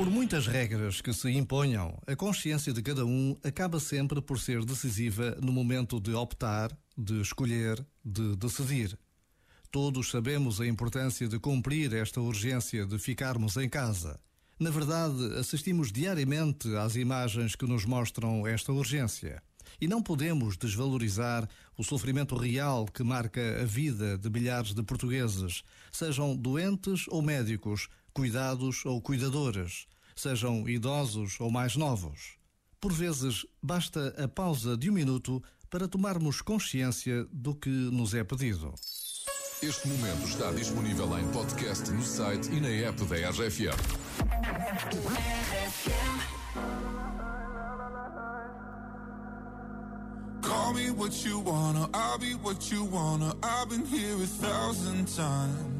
Por muitas regras que se imponham, a consciência de cada um acaba sempre por ser decisiva no momento de optar, de escolher, de decidir. Todos sabemos a importância de cumprir esta urgência de ficarmos em casa. Na verdade, assistimos diariamente às imagens que nos mostram esta urgência. E não podemos desvalorizar o sofrimento real que marca a vida de milhares de portugueses, sejam doentes ou médicos, cuidados ou cuidadores, sejam idosos ou mais novos. Por vezes, basta a pausa de um minuto para tomarmos consciência do que nos é pedido. Este momento está disponível em podcast no site e na app da RFM. Call me what you wanna, I'll be what you wanna. I've been here a thousand times.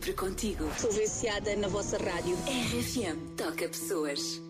sempre contigo. Sou viciada na vossa rádio. RFM, toca pessoas.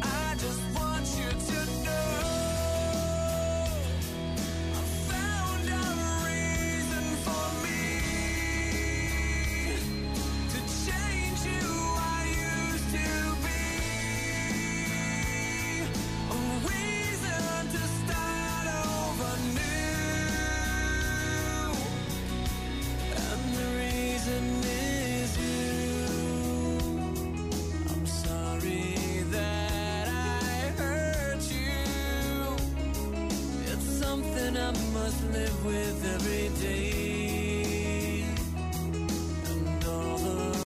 something I must live with every day.